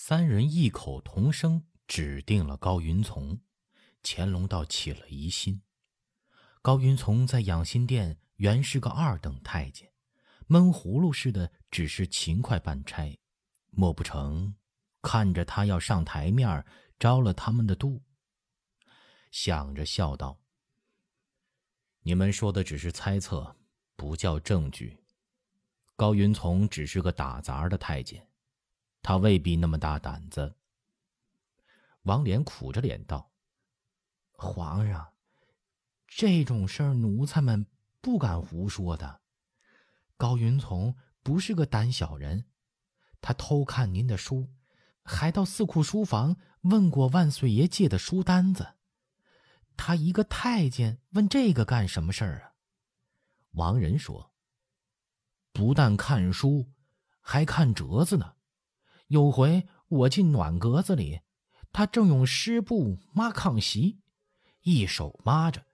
三人异口同声指定了高云从，乾隆倒起了疑心。高云从在养心殿原是个二等太监，闷葫芦似的，只是勤快办差，莫不成看着他要上台面，着了他们的妒？想着笑道：“你们说的只是猜测，不叫证据。高云从只是个打杂的太监。”他未必那么大胆子。王莲苦着脸道：“皇上，这种事儿奴才们不敢胡说的。高云从不是个胆小人，他偷看您的书，还到四库书房问过万岁爷借的书单子。他一个太监问这个干什么事儿啊？”王仁说：“不但看书，还看折子呢。”有回我进暖阁子里，他正用湿布抹炕席，一手抹着，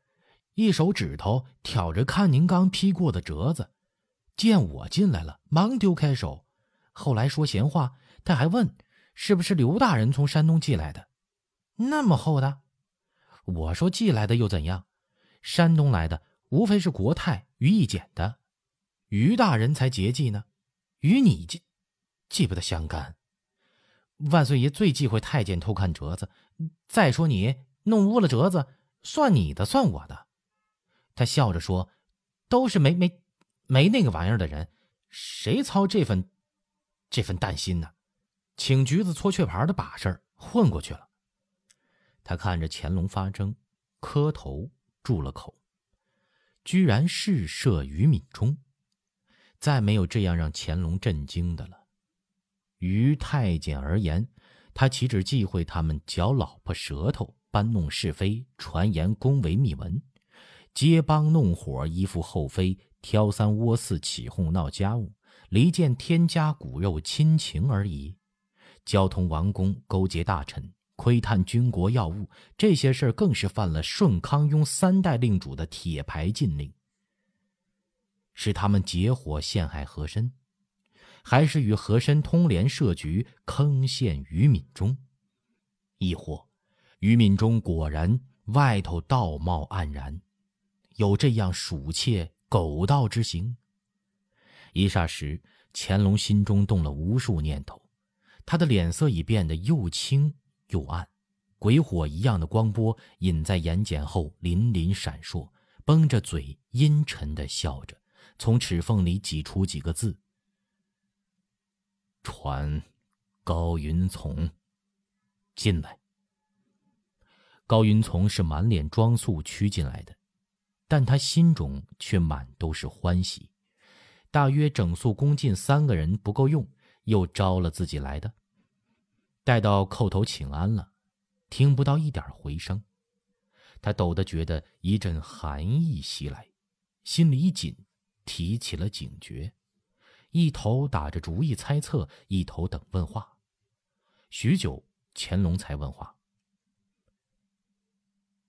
一手指头挑着看您刚批过的折子。见我进来了，忙丢开手。后来说闲话，他还问是不是刘大人从山东寄来的，那么厚的。我说寄来的又怎样？山东来的无非是国泰于义简的，于大人才节寄呢，与你记记不得相干。万岁爷最忌讳太监偷看折子。再说你弄污了折子，算你的，算我的。他笑着说：“都是没没没那个玩意儿的人，谁操这份这份担心呢？请橘子搓雀牌的把式混过去了。”他看着乾隆发怔，磕头住了口，居然是射于敏中，再没有这样让乾隆震惊的了。于太监而言，他岂止忌讳他们嚼老婆舌头、搬弄是非、传言宫闱秘闻、结帮弄伙、依附后妃、挑三窝四、起哄闹家务、离间天家骨肉亲情而已。交通王公、勾结大臣、窥探军国要务，这些事儿更是犯了顺康雍三代令主的铁牌禁令，是他们结伙陷害和珅。还是与和珅通联设局坑陷于敏中，亦或于敏中果然外头道貌岸然，有这样鼠窃狗盗之行？一霎时，乾隆心中动了无数念头，他的脸色已变得又青又暗，鬼火一样的光波隐在眼睑后粼粼闪烁，绷着嘴阴沉的笑着，从齿缝里挤出几个字。传高云从进来。高云从是满脸装素屈进来的，但他心中却满都是欢喜。大约整肃恭进三个人不够用，又招了自己来的。待到叩头请安了，听不到一点回声，他陡的觉得一阵寒意袭来，心里一紧，提起了警觉。一头打着主意猜测，一头等问话。许久，乾隆才问话：“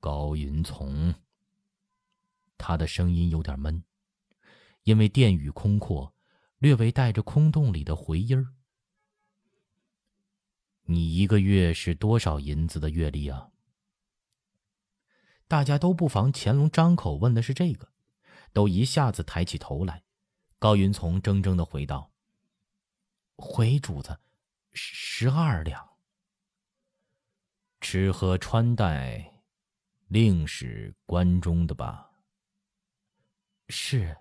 高云从。”他的声音有点闷，因为殿宇空阔，略微带着空洞里的回音儿。你一个月是多少银子的月例啊？大家都不妨乾隆张口问的是这个，都一下子抬起头来。高云从怔怔的回道：“回主子，十二两。吃喝穿戴，另是关中的吧？是。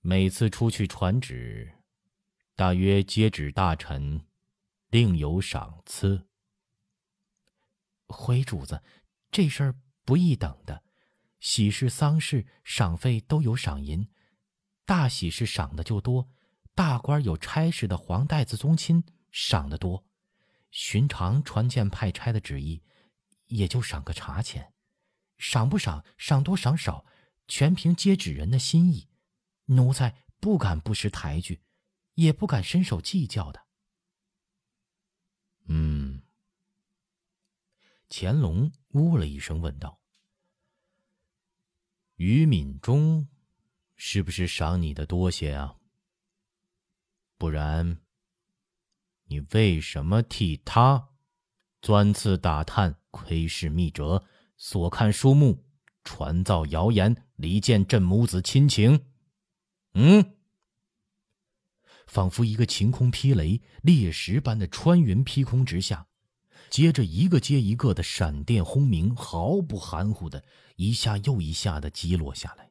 每次出去传旨，大约接旨大臣，另有赏赐。回主子，这事儿不易等的，喜事丧事赏费都有赏银。”大喜事赏的就多，大官有差事的黄带子宗亲赏的多，寻常传见派差的旨意，也就赏个茶钱，赏不赏，赏多赏少，全凭接旨人的心意，奴才不敢不识抬举，也不敢伸手计较的。嗯，乾隆呜了一声，问道：“于敏中。”是不是赏你的多些啊？不然，你为什么替他钻刺打探、窥视密折、所看书目、传造谣言、离间朕母子亲情？嗯？仿佛一个晴空霹雷、裂石般的穿云劈空直下，接着一个接一个的闪电轰鸣，毫不含糊的一下又一下的击落下来。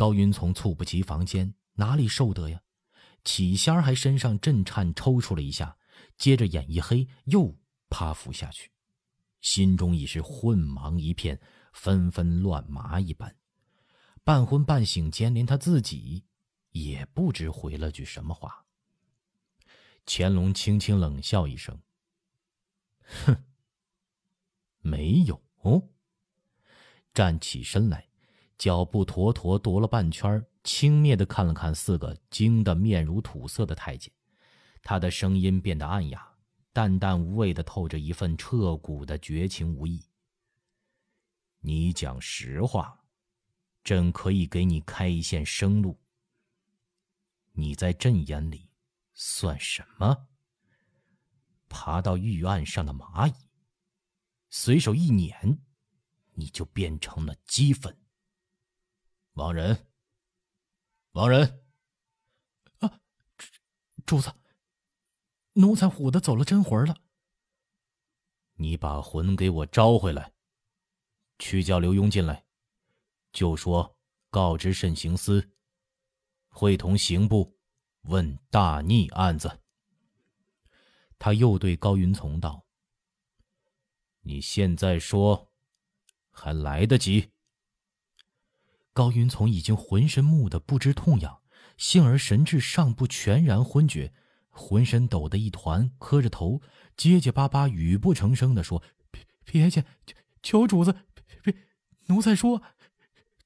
高云从猝不及防间哪里受得呀？起先还身上震颤抽搐了一下，接着眼一黑又趴伏下去，心中已是混茫一片，纷纷乱麻一般。半昏半醒间，连他自己也不知回了句什么话。乾隆轻轻冷笑一声：“哼，没有哦。”站起身来，脚步妥妥踱了半圈，轻蔑的看了看四个惊得面如土色的太监，他的声音变得暗哑，淡淡无味的透着一份彻骨的绝情无义。你讲实话，朕可以给你开一线生路。你在朕眼里。算什么？爬到玉案上的蚂蚁，随手一捻，你就变成了齑粉。王仁，王仁，啊，主子，奴才唬得走了真魂了。你把魂给我招回来，去叫刘墉进来，就说告知慎刑司，会同刑部。问大逆案子，他又对高云从道：“你现在说，还来得及。”高云从已经浑身木的不知痛痒，幸而神志尚不全然昏厥，浑身抖得一团，磕着头，结结巴巴、语不成声的说：“别别介，求主子，别，奴才说，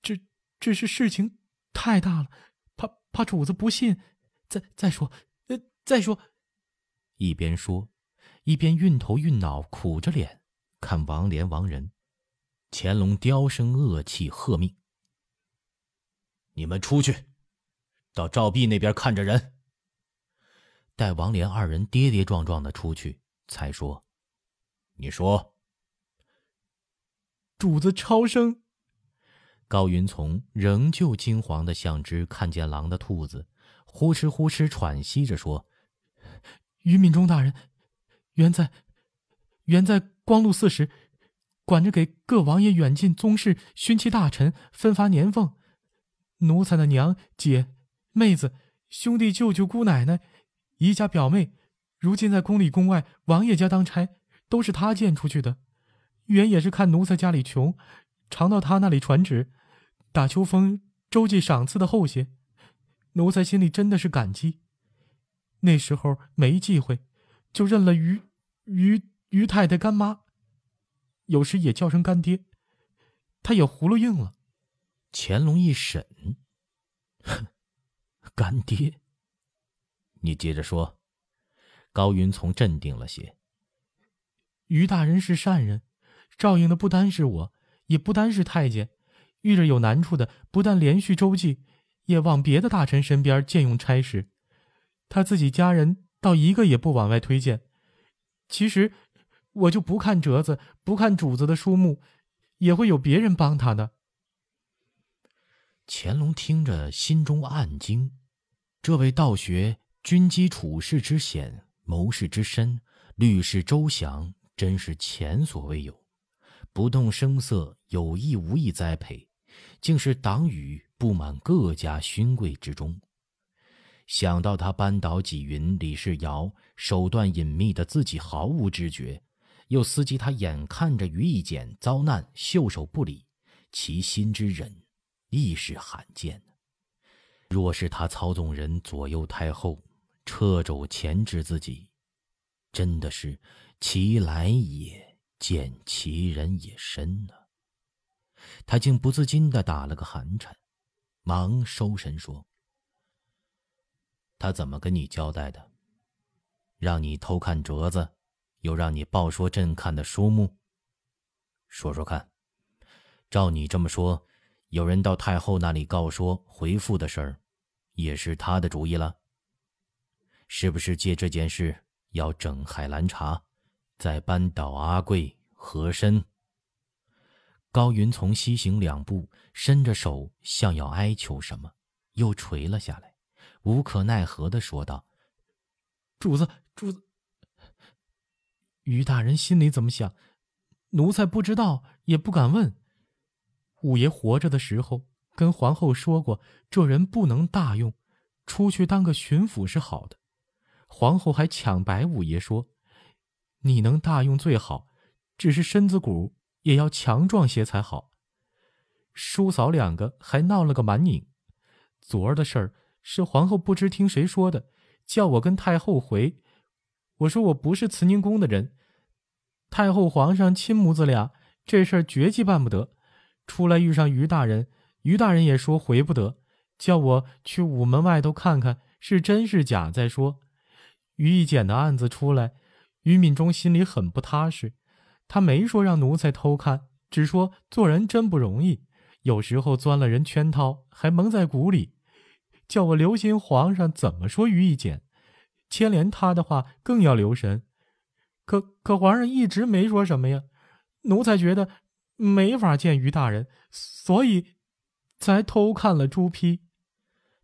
这这是事情太大了，怕怕主子不信。”再再说，呃，再说。一边说，一边晕头晕脑，苦着脸看王连、王仁。乾隆刁声恶气，喝命：“你们出去，到赵壁那边看着人。”待王连二人跌跌撞撞的出去，才说：“你说，主子超生。”高云从仍旧惊惶的像只看见狼的兔子。呼哧呼哧喘息着说：“于敏中大人，原在，原在光禄寺时，管着给各王爷远近宗室勋戚大臣分发年俸。奴才的娘、姐、妹子、兄弟、舅舅、姑奶奶、姨家表妹，如今在宫里宫外王爷家当差，都是他荐出去的。原也是看奴才家里穷，常到他那里传旨，打秋风周济赏赐的厚些。”奴才心里真的是感激。那时候没忌讳，就认了于于于太太干妈，有时也叫声干爹。他也葫芦应了。乾隆一审，哼，干爹。你接着说。高云从镇定了些。于大人是善人，照应的不单是我，也不单是太监。遇着有难处的，不但连续周济。也往别的大臣身边借用差事，他自己家人倒一个也不往外推荐。其实，我就不看折子，不看主子的书目，也会有别人帮他的。乾隆听着，心中暗惊：这位道学军机处事之险，谋士之深，虑事周详，真是前所未有。不动声色，有意无意栽培，竟是党羽。布满各家勋贵之中。想到他扳倒纪云、李世尧，手段隐秘的自己毫无知觉，又思及他眼看着于义简遭难，袖手不理，其心之忍亦是罕见的。若是他操纵人左右太后，掣肘钳制自己，真的是其来也见其人也深呢。他竟不自禁的打了个寒颤。忙收神说：“他怎么跟你交代的？让你偷看折子，又让你报说朕看的书目。说说看，照你这么说，有人到太后那里告说回复的事儿，也是他的主意了？是不是借这件事要整海兰察，再扳倒阿贵和珅。高云从西行两步，伸着手，像要哀求什么，又垂了下来，无可奈何的说道：“主子，主子，于大人心里怎么想，奴才不知道，也不敢问。五爷活着的时候，跟皇后说过，这人不能大用，出去当个巡抚是好的。皇后还抢白五爷说，你能大用最好，只是身子骨。”也要强壮些才好。叔嫂两个还闹了个蛮拧。昨儿的事儿是皇后不知听谁说的，叫我跟太后回。我说我不是慈宁宫的人。太后皇上亲母子俩，这事儿绝技办不得。出来遇上于大人，于大人也说回不得，叫我去午门外头看看是真是假再说。于一简的案子出来，于敏中心里很不踏实。他没说让奴才偷看，只说做人真不容易，有时候钻了人圈套，还蒙在鼓里，叫我留心皇上怎么说于一简，牵连他的话更要留神。可可皇上一直没说什么呀，奴才觉得没法见于大人，所以才偷看了朱批。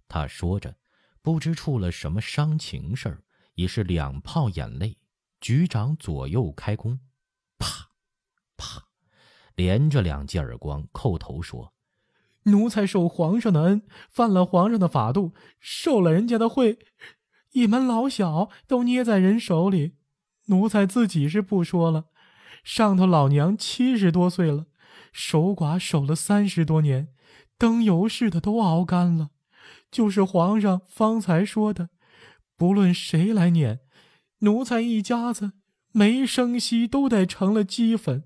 他说着，不知出了什么伤情事儿，已是两泡眼泪，局长左右开弓。啪，啪，连着两记耳光，叩头说：“奴才受皇上的恩，犯了皇上的法度，受了人家的贿，一门老小都捏在人手里。奴才自己是不说了，上头老娘七十多岁了，守寡守了三十多年，灯油似的都熬干了。就是皇上方才说的，不论谁来撵，奴才一家子。”没生息都得成了齑粉，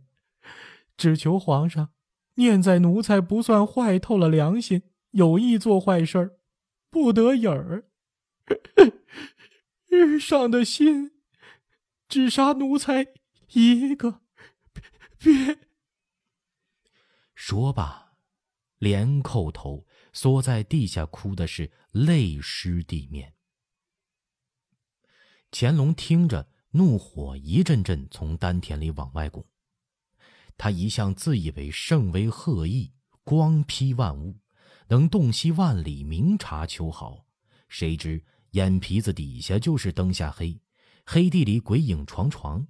只求皇上念在奴才不算坏透了良心，有意做坏事儿，不得影儿。日 上的心，只杀奴才一个，说罢，连叩头，缩在地下哭的是泪湿地面。乾隆听着。怒火一阵阵从丹田里往外拱，他一向自以为圣威赫奕，光披万物，能洞悉万里，明察秋毫。谁知眼皮子底下就是灯下黑，黑地里鬼影幢幢，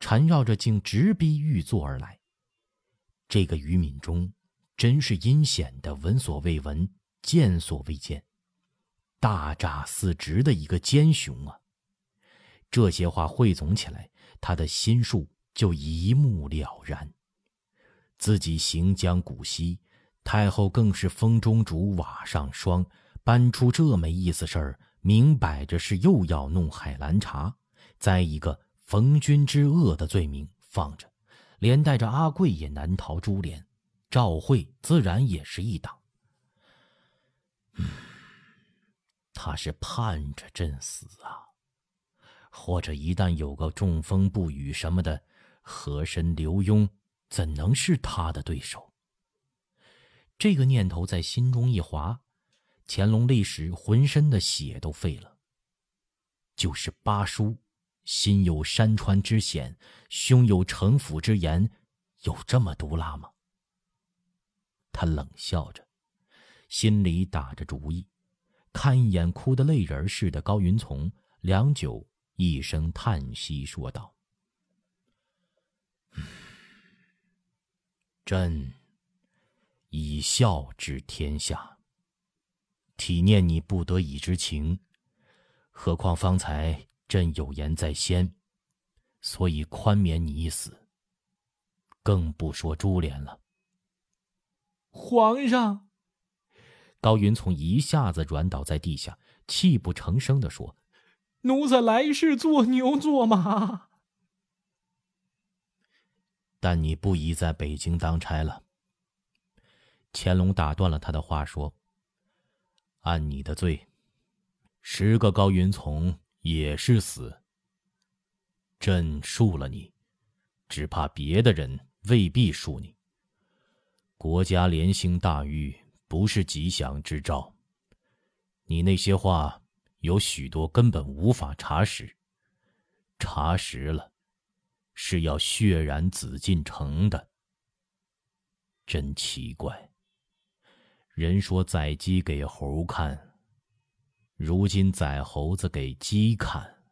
缠绕着竟直逼玉座而来。这个于敏中，真是阴险的，闻所未闻，见所未见，大诈四直的一个奸雄啊！这些话汇总起来，他的心术就一目了然。自己行将古稀，太后更是风中烛，瓦上霜，搬出这没意思事儿，明摆着是又要弄海兰察，再一个逢君之恶的罪名放着，连带着阿贵也难逃株连，赵慧自然也是一党。嗯，他是盼着朕死啊。或者一旦有个中风不语什么的，和珅、刘墉怎能是他的对手？这个念头在心中一滑，乾隆立时浑身的血都废了。就是八叔，心有山川之险，胸有城府之言，有这么毒辣吗？他冷笑着，心里打着主意，看一眼哭得泪人似的高云从，良久。一声叹息，说道：“朕以孝治天下，体念你不得已之情。何况方才朕有言在先，所以宽免你一死。更不说株连了。”皇上，高云从一下子软倒在地下，泣不成声的说。奴才来世做牛做马，但你不宜在北京当差了。乾隆打断了他的话，说：“按你的罪，十个高云从也是死。朕恕了你，只怕别的人未必恕你。国家连兴大狱，不是吉祥之兆。你那些话。”有许多根本无法查实，查实了，是要血染紫禁城的。真奇怪。人说宰鸡给猴看，如今宰猴子给鸡看，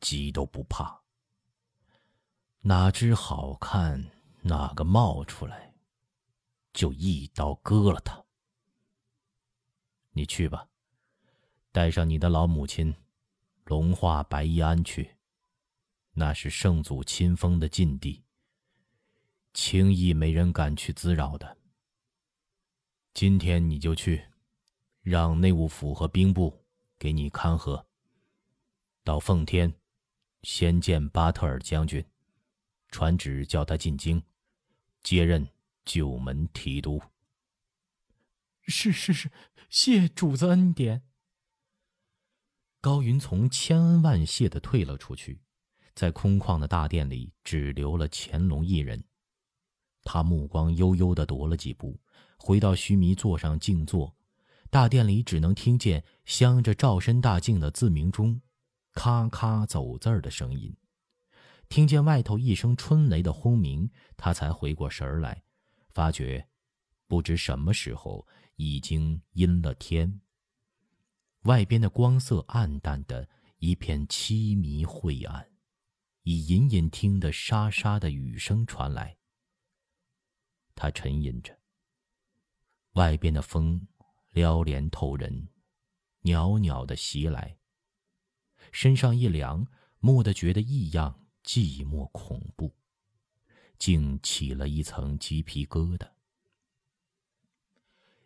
鸡都不怕。哪只好看哪个冒出来，就一刀割了他。你去吧，带上你的老母亲，龙化白衣庵去。那是圣祖亲封的禁地，轻易没人敢去滋扰的。今天你就去，让内务府和兵部给你看河。到奉天，先见巴特尔将军，传旨叫他进京，接任九门提督。是是是，谢主子恩典。高云从千恩万谢的退了出去，在空旷的大殿里，只留了乾隆一人。他目光悠悠的踱了几步。回到须弥座上静坐，大殿里只能听见镶着照身大镜的自鸣钟，咔咔走字儿的声音。听见外头一声春雷的轰鸣，他才回过神儿来，发觉不知什么时候已经阴了天。外边的光色暗淡的一片凄迷晦暗，已隐隐听得沙沙的雨声传来。他沉吟着。外边的风撩帘透人，袅袅的袭来。身上一凉，蓦地觉得异样寂寞恐怖，竟起了一层鸡皮疙瘩。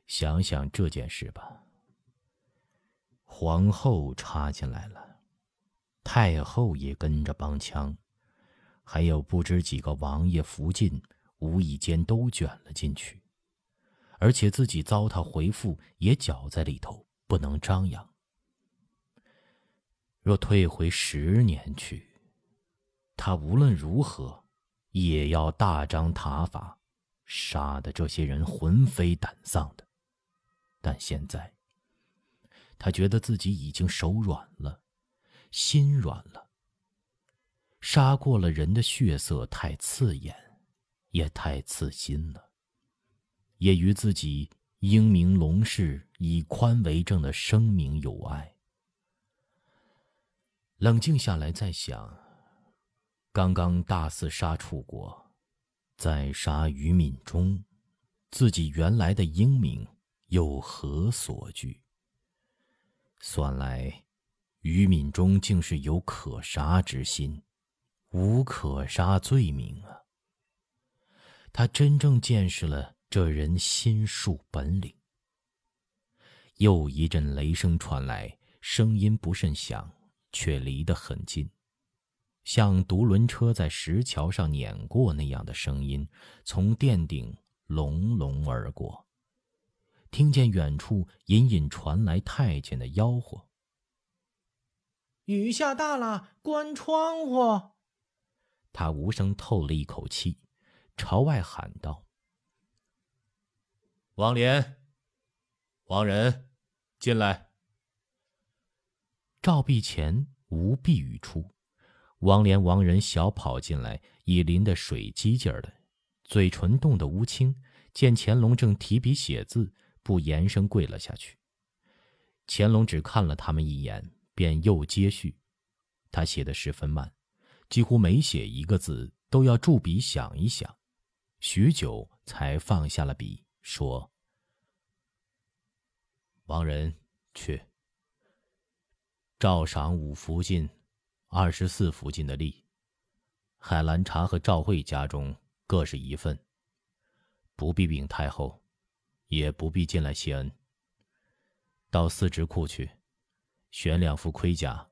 想想这件事吧，皇后插进来了，太后也跟着帮腔，还有不知几个王爷、福晋，无意间都卷了进去。而且自己糟蹋回复也搅在里头，不能张扬。若退回十年去，他无论如何也要大张塔法，杀的这些人魂飞胆丧的。但现在，他觉得自己已经手软了，心软了。杀过了人的血色太刺眼，也太刺心了。也与自己英明隆世以宽为正的声名有碍。冷静下来再想，刚刚大肆杀楚国，再杀于敏中，自己原来的英明有何所惧？算来，于敏中竟是有可杀之心，无可杀罪名啊！他真正见识了。这人心术本领。又一阵雷声传来，声音不甚响，却离得很近，像独轮车在石桥上碾过那样的声音，从殿顶隆隆而过。听见远处隐隐传来太监的吆喝：“雨下大了，关窗户。”他无声透了一口气，朝外喊道。王莲，王仁，进来。照壁前无避语出，王莲、王仁小跑进来，已淋得水激劲儿的，嘴唇冻得乌青。见乾隆正提笔写字，不言声跪了下去。乾隆只看了他们一眼，便又接续。他写的十分慢，几乎每写一个字都要驻笔想一想，许久才放下了笔。说：“王仁去，照赏五福晋、二十四福晋的吏，海兰察和赵惠家中各是一份。不必禀太后，也不必进来谢恩。到司职库去，选两副盔甲，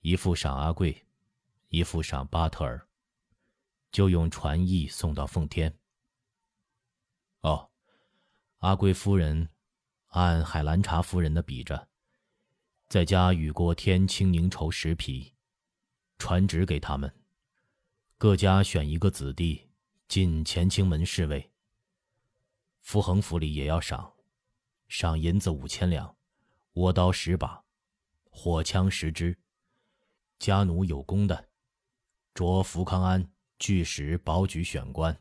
一副赏阿贵，一副赏巴特尔，就用传驿送到奉天。”哦，阿贵夫人按海兰察夫人的比着，再加雨过天青凝绸十匹，传旨给他们，各家选一个子弟进乾清门侍卫。福恒府里也要赏，赏银子五千两，倭刀十把，火枪十支，家奴有功的着福康安御史保举选官。